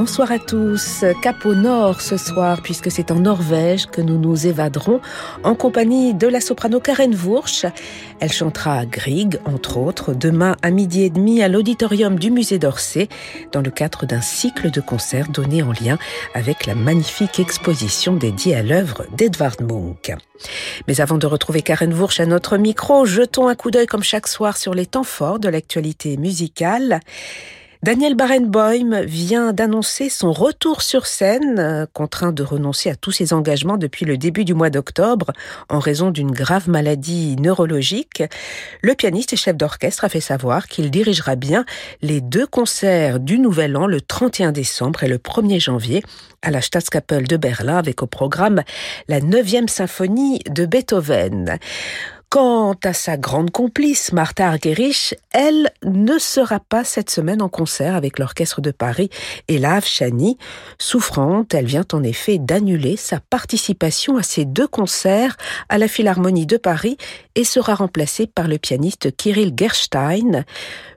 Bonsoir à tous. Cap au nord ce soir, puisque c'est en Norvège que nous nous évaderons en compagnie de la soprano Karen Wursch. Elle chantera Grieg, entre autres, demain à midi et demi à l'auditorium du musée d'Orsay, dans le cadre d'un cycle de concerts donné en lien avec la magnifique exposition dédiée à l'œuvre d'Edvard Munch. Mais avant de retrouver Karen Wursch à notre micro, jetons un coup d'œil comme chaque soir sur les temps forts de l'actualité musicale. Daniel Barenboim vient d'annoncer son retour sur scène, euh, contraint de renoncer à tous ses engagements depuis le début du mois d'octobre en raison d'une grave maladie neurologique. Le pianiste et chef d'orchestre a fait savoir qu'il dirigera bien les deux concerts du Nouvel An le 31 décembre et le 1er janvier à la Staatskapelle de Berlin avec au programme la 9e symphonie de Beethoven. Quant à sa grande complice, Martha Argerich, elle ne sera pas cette semaine en concert avec l'Orchestre de Paris et l'Ave Chani. Souffrante, elle vient en effet d'annuler sa participation à ces deux concerts à la Philharmonie de Paris et sera remplacée par le pianiste Kirill Gerstein.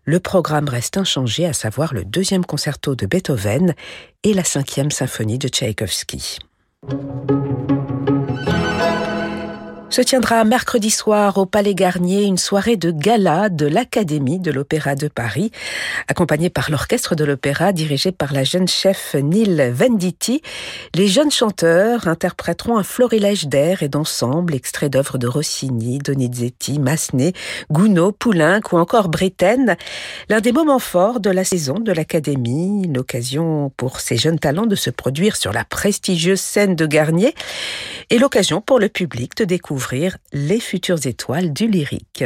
Le programme reste inchangé, à savoir le deuxième concerto de Beethoven et la cinquième symphonie de Tchaïkovski se tiendra mercredi soir au Palais Garnier une soirée de gala de l'Académie de l'Opéra de Paris, accompagnée par l'orchestre de l'opéra dirigé par la jeune chef Neil Venditti. Les jeunes chanteurs interpréteront un florilège d'air et d'ensemble, extraits d'œuvres de Rossini, Donizetti, Massenet, Gounod, Poulenc ou encore Britten. L'un des moments forts de la saison de l'Académie, l'occasion pour ces jeunes talents de se produire sur la prestigieuse scène de Garnier et l'occasion pour le public de découvrir les futures étoiles du lyrique.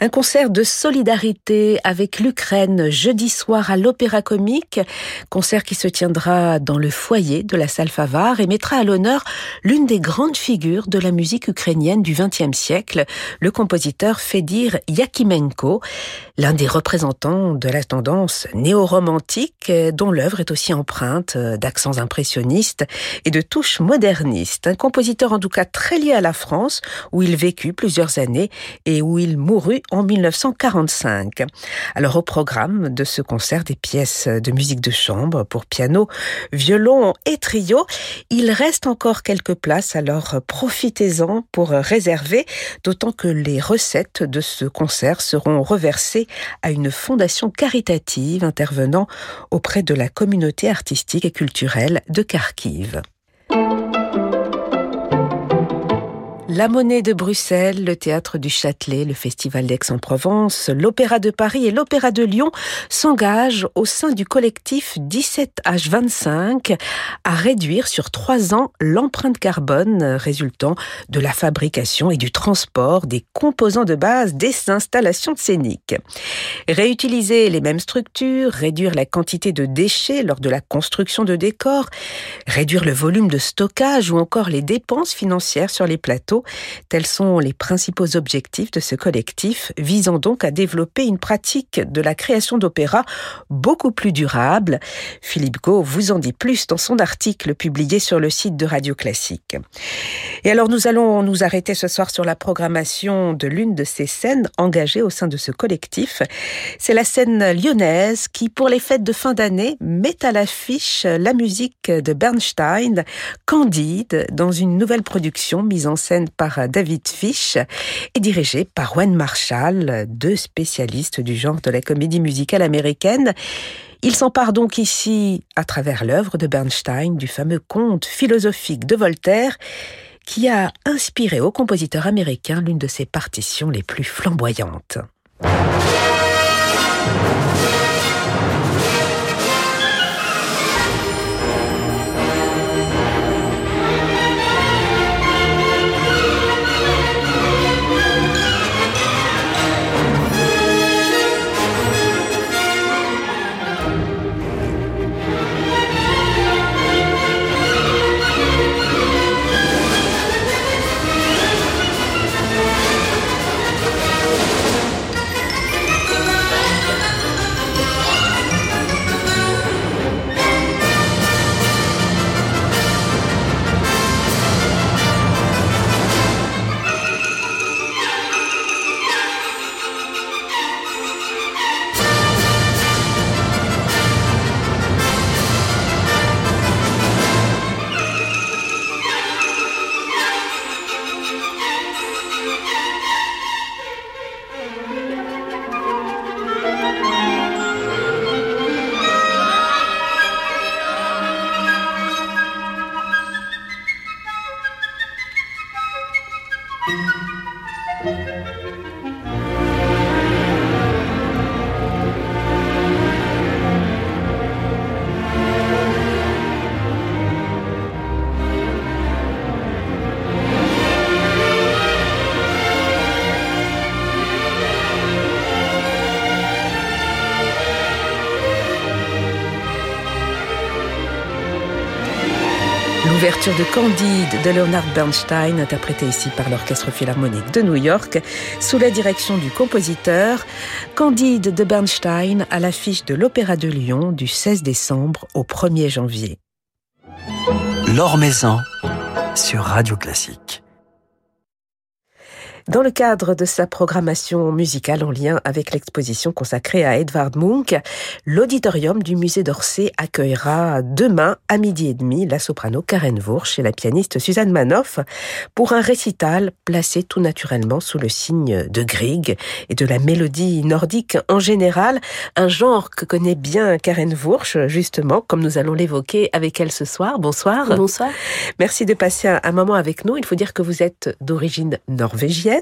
Un concert de solidarité avec l'Ukraine jeudi soir à l'Opéra Comique, concert qui se tiendra dans le foyer de la salle Favard et mettra à l'honneur l'une des grandes figures de la musique ukrainienne du XXe siècle, le compositeur Fedir Yakimenko, l'un des représentants de la tendance néo-romantique dont l'œuvre est aussi empreinte d'accents impressionnistes et de touches modernistes. Un compositeur en tout cas très lié à la France où il vécut plusieurs années et où il mourut en 1945. Alors au programme de ce concert des pièces de musique de chambre pour piano, violon et trio, il reste encore quelques places, alors profitez-en pour réserver, d'autant que les recettes de ce concert seront reversées à une fondation caritative intervenant auprès de la communauté artistique et culturelle de Kharkiv. La Monnaie de Bruxelles, le Théâtre du Châtelet, le Festival d'Aix-en-Provence, l'Opéra de Paris et l'Opéra de Lyon s'engagent au sein du collectif 17H25 à réduire sur trois ans l'empreinte carbone résultant de la fabrication et du transport des composants de base des installations scéniques. Réutiliser les mêmes structures, réduire la quantité de déchets lors de la construction de décors, réduire le volume de stockage ou encore les dépenses financières sur les plateaux Tels sont les principaux objectifs de ce collectif, visant donc à développer une pratique de la création d'opéra beaucoup plus durable. Philippe Gau vous en dit plus dans son article publié sur le site de Radio Classique. Et alors nous allons nous arrêter ce soir sur la programmation de l'une de ces scènes engagées au sein de ce collectif. C'est la scène lyonnaise qui, pour les fêtes de fin d'année, met à l'affiche la musique de Bernstein, Candide, dans une nouvelle production mise en scène par David Fish et dirigé par Wayne Marshall, deux spécialistes du genre de la comédie musicale américaine. Il s'empare donc ici, à travers l'œuvre de Bernstein, du fameux conte philosophique de Voltaire, qui a inspiré au compositeur américain l'une de ses partitions les plus flamboyantes. De Candide de Leonard Bernstein, interprétée ici par l'Orchestre Philharmonique de New York, sous la direction du compositeur. Candide de Bernstein à l'affiche de l'Opéra de Lyon du 16 décembre au 1er janvier. Maison sur Radio Classique. Dans le cadre de sa programmation musicale en lien avec l'exposition consacrée à Edvard Munch, l'auditorium du musée d'Orsay accueillera demain à midi et demi la soprano Karen Wursch et la pianiste Suzanne Manoff pour un récital placé tout naturellement sous le signe de Grieg et de la mélodie nordique en général, un genre que connaît bien Karen Wursch justement, comme nous allons l'évoquer avec elle ce soir. Bonsoir. Bonsoir. Merci de passer un moment avec nous. Il faut dire que vous êtes d'origine norvégienne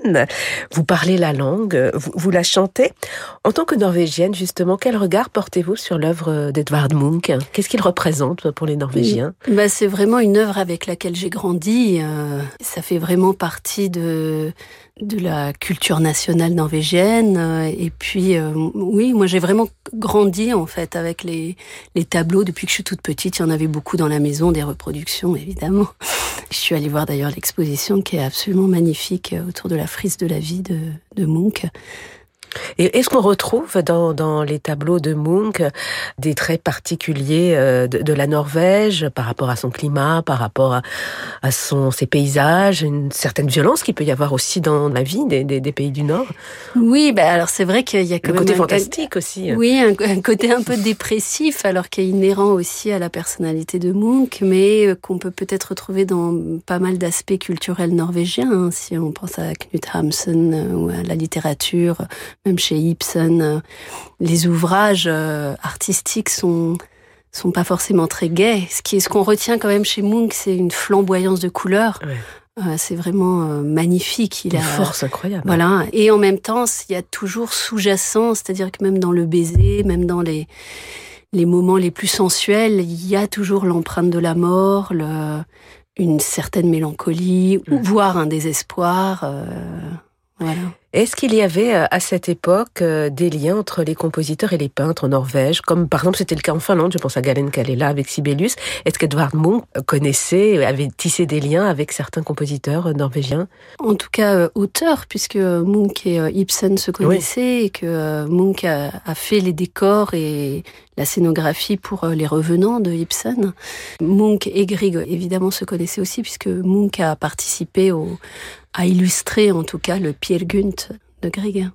vous parlez la langue, vous, la chantez. En tant que norvégienne, justement, quel regard portez-vous sur l'œuvre d'Edvard Munch? Qu'est-ce qu'il représente pour les Norvégiens? Bah, C'est vraiment une œuvre avec laquelle j'ai grandi. Euh, ça fait vraiment partie de de la culture nationale norvégienne. Euh, et puis, euh, oui, moi j'ai vraiment grandi en fait avec les, les tableaux depuis que je suis toute petite. Il y en avait beaucoup dans la maison, des reproductions évidemment. Je suis allée voir d'ailleurs l'exposition qui est absolument magnifique euh, autour de la frise de la vie de, de Munch. Et est-ce qu'on retrouve dans, dans, les tableaux de Munch des traits particuliers euh, de, de, la Norvège par rapport à son climat, par rapport à, à, son, ses paysages, une certaine violence qu'il peut y avoir aussi dans la vie des, des, des pays du Nord? Oui, bah alors c'est vrai qu'il y a quand un côté fantastique aussi. Oui, un, un, côté un peu dépressif, alors qui est inhérent aussi à la personnalité de Munch, mais euh, qu'on peut peut-être retrouver dans pas mal d'aspects culturels norvégiens, hein, si on pense à Knut Hamsun euh, ou à la littérature même chez Ibsen, euh, les ouvrages euh, artistiques sont sont pas forcément très gais. Ce qui est ce qu'on retient quand même chez Munch, c'est une flamboyance de couleurs. Euh, c'est vraiment magnifique. Il une a force incroyable. Voilà. Et en même temps, il y a toujours sous-jacent, c'est-à-dire que même dans le baiser, même dans les les moments les plus sensuels, il y a toujours l'empreinte de la mort, le, une certaine mélancolie, ou voire un désespoir. voilà. Est-ce qu'il y avait euh, à cette époque euh, des liens entre les compositeurs et les peintres en Norvège, comme par exemple c'était le cas en Finlande, je pense à Galen Kalela avec Sibelius. Est-ce qu'Edvard Munch connaissait, avait tissé des liens avec certains compositeurs euh, norvégiens? En tout cas, auteur, puisque Munch et Ibsen se connaissaient et que Munch a, fait les décors et la scénographie pour les revenants de Ibsen. Munch et Grieg évidemment se connaissaient aussi puisque Munch a participé au, a illustrer en tout cas le Pierre Gunt de Grieg.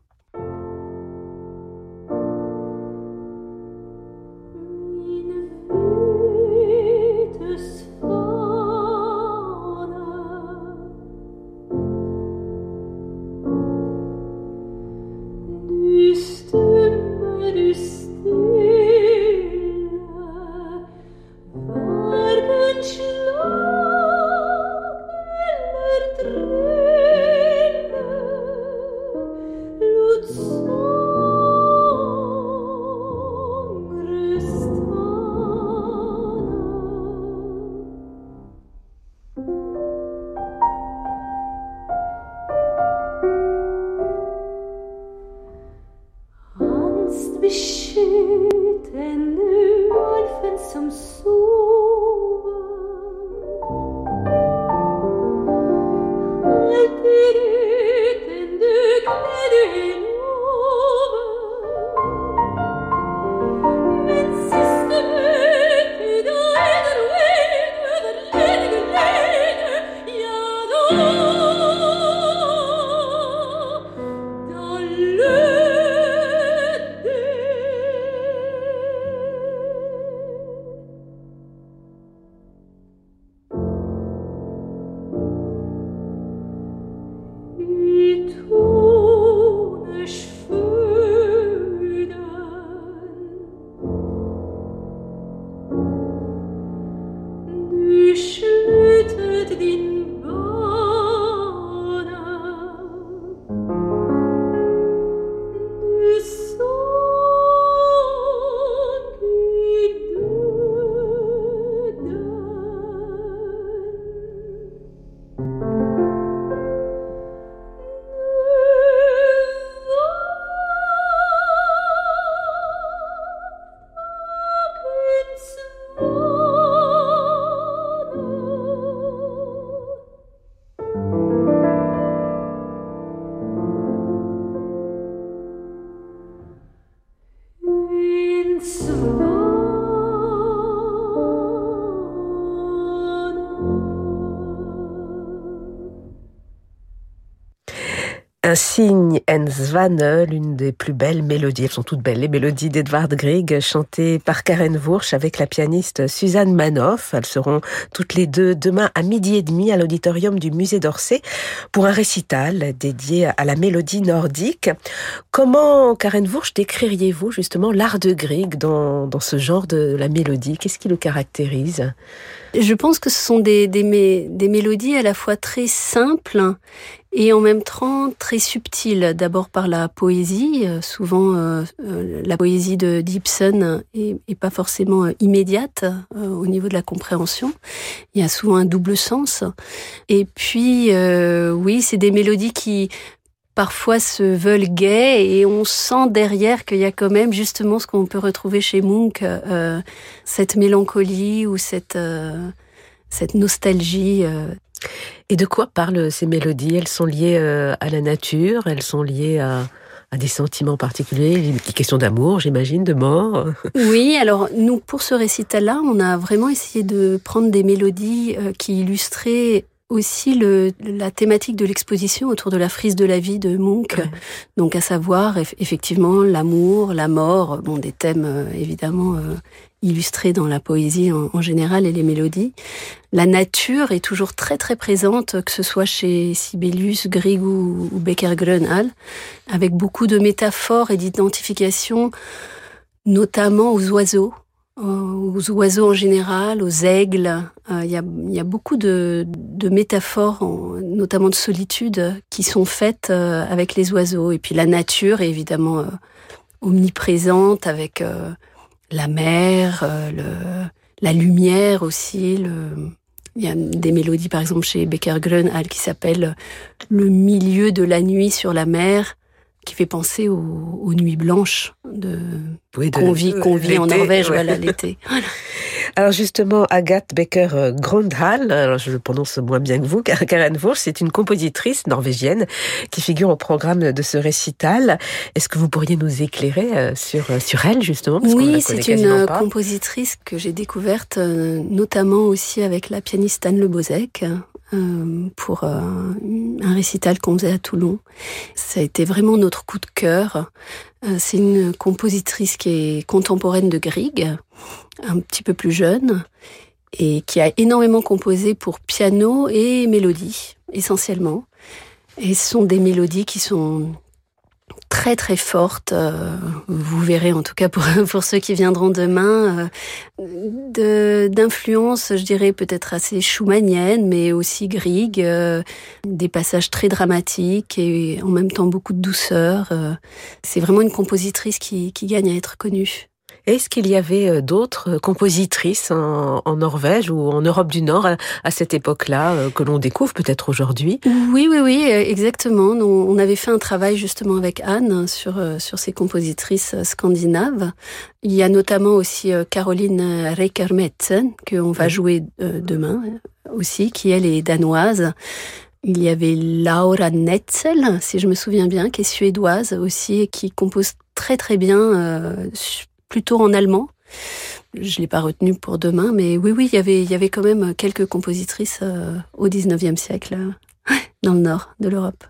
Signe en Zwane, l'une des plus belles mélodies, elles sont toutes belles, les mélodies d'Edvard Grieg, chantées par Karen Wursch avec la pianiste Suzanne Manoff. Elles seront toutes les deux demain à midi et demi à l'auditorium du musée d'Orsay pour un récital dédié à la mélodie nordique. Comment, Karen Wursch, décririez-vous justement l'art de Grieg dans, dans ce genre de la mélodie? Qu'est-ce qui le caractérise? Je pense que ce sont des, des, des mélodies à la fois très simples et en même temps très subtil. D'abord par la poésie, euh, souvent euh, euh, la poésie de Gibson est, pas forcément immédiate au niveau de la compréhension. Il y a souvent un double sens. Et puis oui, c'est des mélodies qui parfois se veulent gaies et on sent derrière qu'il y a quand même justement ce qu'on peut retrouver chez Munch, cette mélancolie ou cette cette nostalgie et de quoi parlent ces mélodies? Elles sont liées euh, à la nature, elles sont liées à, des sentiments particuliers, des questions d'amour, j'imagine, de mort? Oui, alors nous, pour ce récital-là, on a vraiment essayé de prendre des mélodies euh, qui illustraient aussi le, la thématique de l'exposition autour de la frise de la vie de Munch, donc à savoir effectivement l'amour, la mort, bon des thèmes euh, évidemment euh, illustrés dans la poésie en, général et les mélodies. La nature est toujours très très présente, que ce soit chez Sibelius, Grieg ou, ou Becker-Grönhall, avec beaucoup de métaphores et d'identification, notamment aux oiseaux aux oiseaux en général, aux aigles. Euh, il y, a, beaucoup de, métaphores, notamment de solitude, qui sont faites euh, avec les oiseaux. Et puis la nature est évidemment euh, omniprésente avec la mer, la lumière aussi. Il y a des mélodies, par exemple, chez Becker Grönhall qui s'appelle Le milieu de la nuit sur la mer qui fait penser aux, nuits blanches de, qu'on vit, en Norvège voilà, l'été. Alors justement, Agathe Becker-Grundhall, alors je le prononce moins bien que vous, Karen Wurst, c'est une compositrice norvégienne qui figure au programme de ce récital. Est-ce que vous pourriez nous éclairer euh, sur, euh, sur elle justement Oui, c'est une compositrice que j'ai découverte euh, notamment aussi avec la pianiste Anne Le Bozek, euh, pour euh, un récital qu'on faisait à Toulon. Ça a été vraiment notre coup de cœur. Euh, c'est une compositrice qui est contemporaine de Grieg, un petit peu plus jeune, et qui a énormément composé pour piano et mélodie, essentiellement. Et ce sont des mélodies qui sont très très forte. Euh, vous verrez en tout cas pour, pour ceux qui viendront demain, euh, d'influence, je dirais peut-être assez schumannienne, mais aussi Grieg, euh, des passages très dramatiques et en même temps beaucoup de douceur. C'est vraiment une compositrice qui, qui gagne à être connue. Est-ce qu'il y avait euh, d'autres euh, compositrices en, Norvège ou en Europe du Nord à, cette époque-là euh, que l'on découvre peut-être aujourd'hui? Oui, oui, oui, exactement. On avait fait un travail justement avec Anne sur, sur ces compositrices scandinaves. Il y a notamment aussi Caroline Reikermetsen, qu'on va jouer demain aussi, qui elle est danoise. Il y avait Laura Netzel, si je me souviens bien, qui est suédoise aussi et qui compose très très bien plutôt en allemand. Je l'ai pas retenu pour demain, mais oui, oui, il y avait, il y avait quand même quelques compositrices euh, au 19e siècle euh, dans le nord de l'Europe.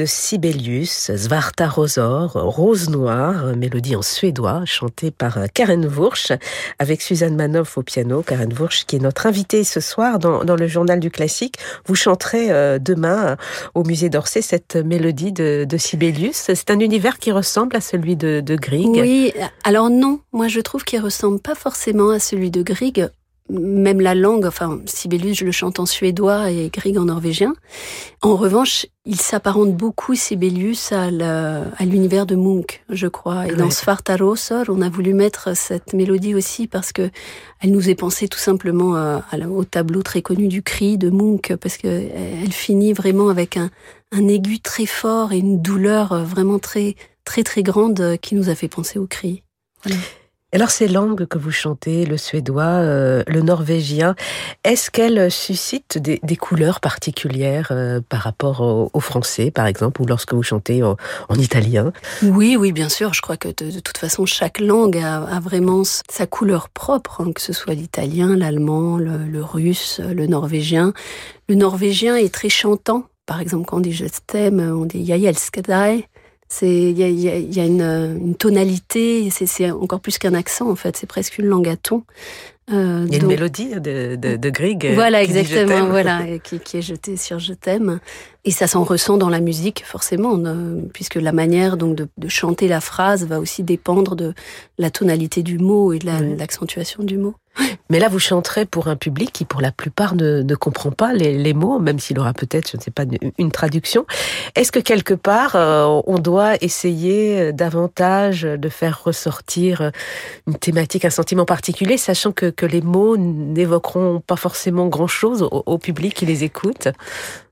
De Sibelius, Svarta Rosor, Rose Noire, mélodie en suédois, chantée par Karen Wursch, avec Suzanne Manoff au piano. Karen Wursch, qui est notre invitée ce soir dans, le journal du classique. Vous chanterez euh, demain au musée d'Orsay cette mélodie de, Sibelius. C'est un univers qui ressemble à celui de, de Grieg. Oui, alors non, moi je trouve qu'il ressemble pas forcément à celui de Grieg même la langue, enfin, Sibelius, je le chante en suédois et Grieg en norvégien. En revanche, il s'apparente beaucoup, Sibelius, à l'univers de Munch, je crois. Et dans Svartarosor, on a voulu mettre cette mélodie aussi parce que elle nous est pensée tout simplement euh, au tableau très connu du cri de Munch, parce que elle finit vraiment avec un, un aigu très fort et une douleur euh, vraiment très, très, très grande euh, qui nous a fait penser au cri. Voilà. Alors ces langues que vous chantez, le suédois, euh, le norvégien, est-ce qu'elles suscitent des, couleurs particulières euh, par rapport au, français, par exemple, ou lorsque vous chantez en, italien? Oui, oui, bien sûr. Je crois que de, toute façon, chaque langue a, vraiment sa couleur propre, hein, que ce soit l'italien, l'allemand, le, russe, le norvégien. Le norvégien est très chantant. Par exemple, quand on dit je t'aime, on dit Jajelskadai. C'est il y a, une, tonalité, c'est encore plus qu'un accent en fait, c'est presque une langue à ton. Euh, il y a une mélodie de, de, de Grieg. Voilà, exactement, voilà, qui, qui, est jetée sur Je t'aime. Et ça s'en ressent dans la musique, forcément, puisque la manière donc de, de, chanter la phrase va aussi dépendre de la tonalité du mot et de l'accentuation du mot. Mais là, vous chanterez pour un public qui, pour la plupart, ne, ne comprend pas les, les, mots, même s'il aura peut-être, je ne sais pas, une, traduction. Est-ce que quelque part, euh, on doit essayer euh, davantage de faire ressortir euh, une thématique, un sentiment particulier, sachant que, que les mots n'évoqueront pas forcément grand-chose au, au, public qui les écoute?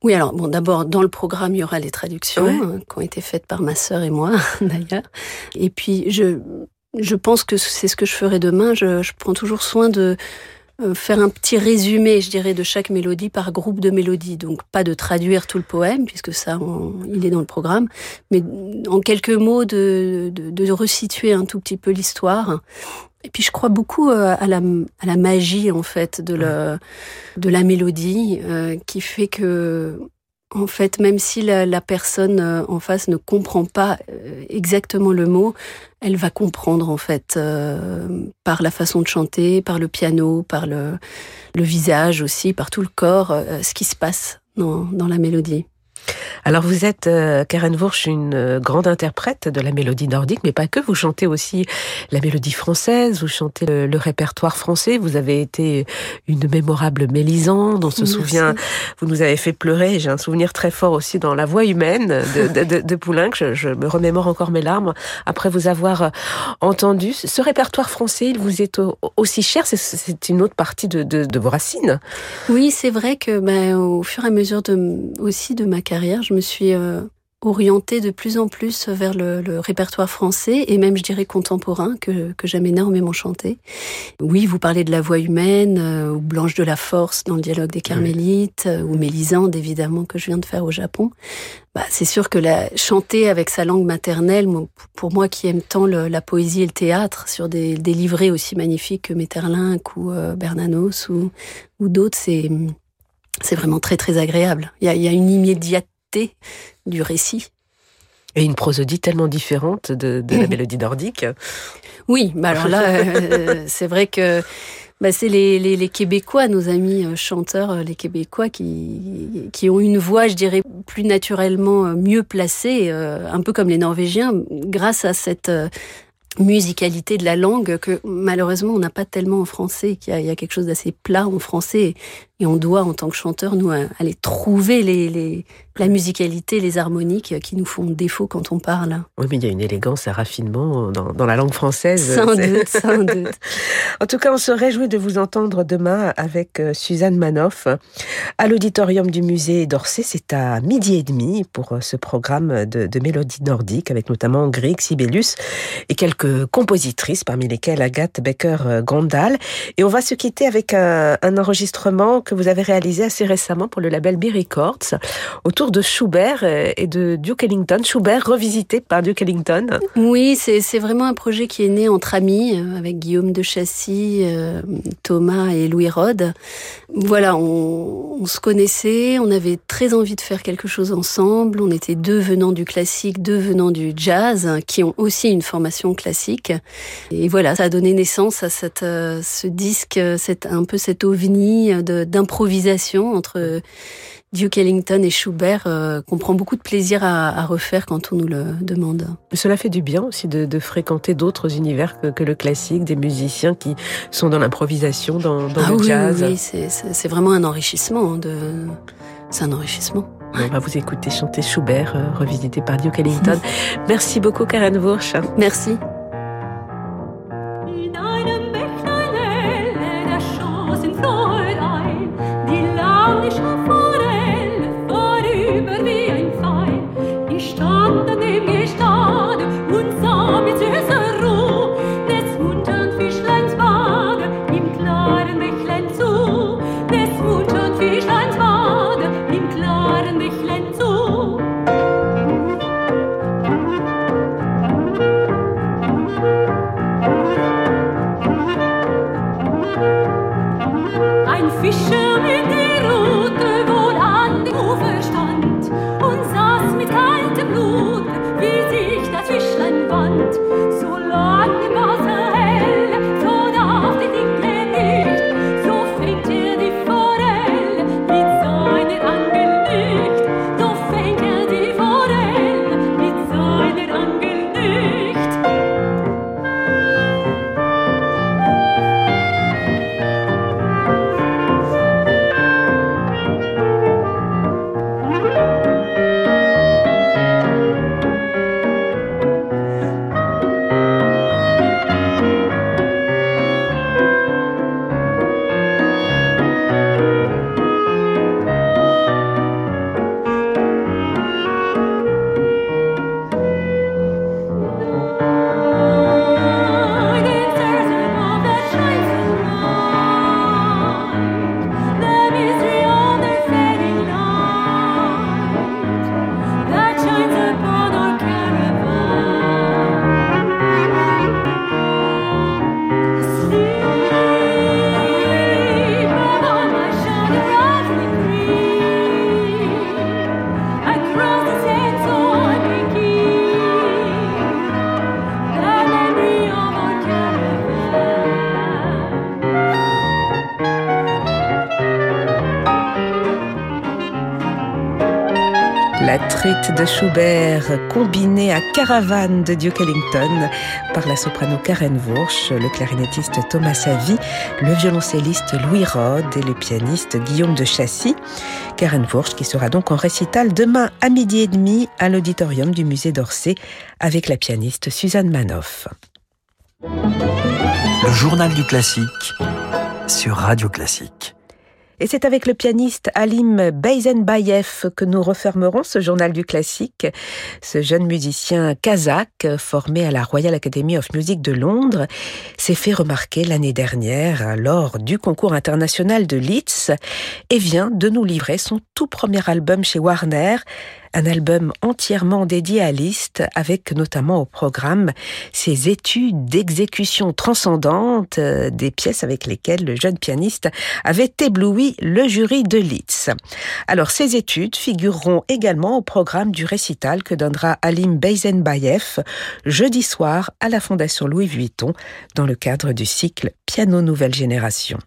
Oui, alors bon, d'abord, dans le programme, il y aura les traductions qui ont été faites par ma sœur et moi, d'ailleurs. Et puis, je, je pense que c'est ce que je ferai demain. Je, je, prends toujours soin de euh, faire un petit résumé, je dirais, de chaque mélodie par groupe de mélodies. Donc pas de traduire tout le poème, puisque ça, il est dans le programme, mais en quelques mots de, de, de resituer un tout petit peu l'histoire. Et puis je crois beaucoup euh, à la, à la magie en fait de, la, de la mélodie, euh, qui fait que en fait, même si la, personne euh, en face ne comprend pas exactement le mot, elle va comprendre en fait euh, par la façon de chanter, par le piano, par le, le visage aussi, par tout le corps, ce qui se passe dans, dans la mélodie. Alors vous êtes, euh, Karen Wursch, une euh, grande interprète de la mélodie nordique, mais pas que. Vous chantez aussi la mélodie française, vous chantez le, répertoire français. Vous avez été une mémorable Mélisande. On se souvient, vous nous avez fait pleurer. J'ai un souvenir très fort aussi dans La Voix humaine de, de, de, Poulenc. Je, me remémore encore mes larmes après vous avoir euh, entendu. Ce répertoire français, il vous est aussi cher. C'est une autre partie de, de, vos racines. Oui, c'est vrai que ben, au fur et à mesure de, aussi de ma carrière, je me suis euh, orientée de plus en plus vers le, répertoire français et même, je dirais, contemporain, que, que j'aime énormément chanter. Oui, vous parlez de la voix humaine, euh, ou Blanche de la Force dans le dialogue des Carmélites, euh, ou Mélisande, évidemment, que je viens de faire au Japon. Bah, c'est sûr que la, chanter avec sa langue maternelle, pour moi qui aime tant la poésie et le théâtre, sur des, des livrets aussi magnifiques que Metterlinck ou Bernanos ou, ou d'autres, c'est c'est vraiment très très agréable. Il y a, il y a une immédiate du récit. Et une prosodie tellement différente de, la mélodie nordique. Oui, bah alors là, euh, c'est vrai que bah c'est les, les, Québécois, nos amis euh, chanteurs, euh, les Québécois, qui, qui ont une voix, je dirais, plus naturellement mieux placée, un peu comme les Norvégiens, grâce à cette musicalité de la langue que malheureusement on n'a pas tellement en français, qu'il y, a quelque chose d'assez plat en français et on doit en tant que chanteur nous aller trouver les, les, la musicalité, les harmoniques qui nous font défaut quand on parle. Oui, mais il y a une élégance, un raffinement dans, dans la langue française. Sans doute, sans doute. en tout cas, on se réjouit de vous entendre demain avec euh, Suzanne Manoff à l'auditorium du musée d'Orsay. C'est à midi et demi pour euh, ce programme de, de mélodie nordique avec notamment Grieg, Sibelius et quelques compositrices, parmi lesquelles Agathe Becker-Gondal. Et on va se quitter avec un, enregistrement que vous avez réalisé assez récemment pour le label B Records, autour de Schubert et de Duke Ellington. Schubert revisité par Duke Ellington. Oui, c'est vraiment un projet qui est né entre amis, euh, avec Guillaume de Chassis, euh, Thomas et Louis Rode. Voilà, on, on se connaissait, on avait très envie de faire quelque chose ensemble. On était deux venant du classique, deux venant du jazz, qui ont aussi une formation classique. Et voilà, ça a donné naissance à cette, euh, ce disque, cette, un peu cet ovni d'improvisation entre Duke Ellington et Schubert euh, qu'on prend beaucoup de plaisir à, refaire quand on nous le demande. Cela fait du bien aussi de, fréquenter d'autres univers que, le classique, des musiciens qui sont dans l'improvisation, dans, dans ah le jazz. Oui, c'est vraiment un enrichissement. Hein, de... C'est un enrichissement. On va vous écouter chanter Schubert, euh, revisité par Duke Ellington. Merci beaucoup, Karen Wursch. Merci. Schubert combinée à Caravane de Duke Ellington par la soprano Karen Wursch, le clarinettiste Thomas Savy, le violoncelliste Louis Rode et le pianiste Guillaume de Chassis. Karen Wursch qui sera donc en récital demain à midi et demi à l'auditorium du musée d'Orsay avec la pianiste Suzanne Manoff. Le journal du classique sur Radio Classique. Et c'est avec le pianiste Alim Beyzenbayev que nous refermerons ce journal du classique. Ce jeune musicien kazakh, formé à la Royal Academy of Music de Londres, s'est fait remarquer l'année dernière lors du concours international de Leeds et vient de nous livrer son tout premier album chez Warner, un album entièrement dédié à Liszt, avec notamment au programme ses études d'exécution transcendante euh, des pièces avec lesquelles le jeune pianiste avait ébloui le jury de Liszt. Alors ces études figureront également au programme du récital que donnera Alim Beyzenbayev jeudi soir à la Fondation Louis Vuitton dans le cadre du cycle Piano Nouvelle Génération.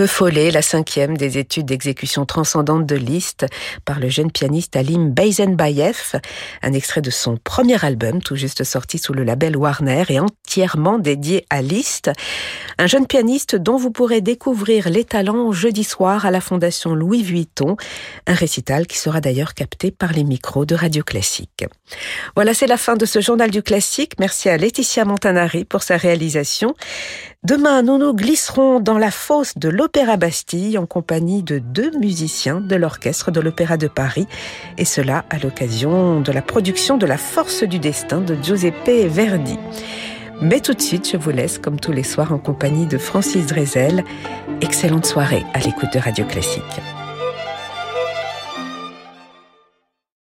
Feu follet, la cinquième des études d'exécution transcendante de Liszt par le jeune pianiste Alim Beizenbayev, un extrait de son premier album tout juste sorti sous le label Warner et entièrement dédié à Liszt, un jeune pianiste dont vous pourrez découvrir les talents jeudi soir à la Fondation Louis Vuitton, un récital qui sera d'ailleurs capté par les micros de Radio Classique. Voilà, c'est la fin de ce journal du classique. Merci à Laetitia Montanari pour sa réalisation. Demain, nous nous glisserons dans la fosse de l'Opéra Bastille en compagnie de deux musiciens de l'Orchestre de l'Opéra de Paris, et cela à l'occasion de la production de La Force du Destin de Giuseppe Verdi. Mais tout de suite, je vous laisse, comme tous les soirs, en compagnie de Francis Drezel. Excellente soirée à l'écoute de Radio Classique.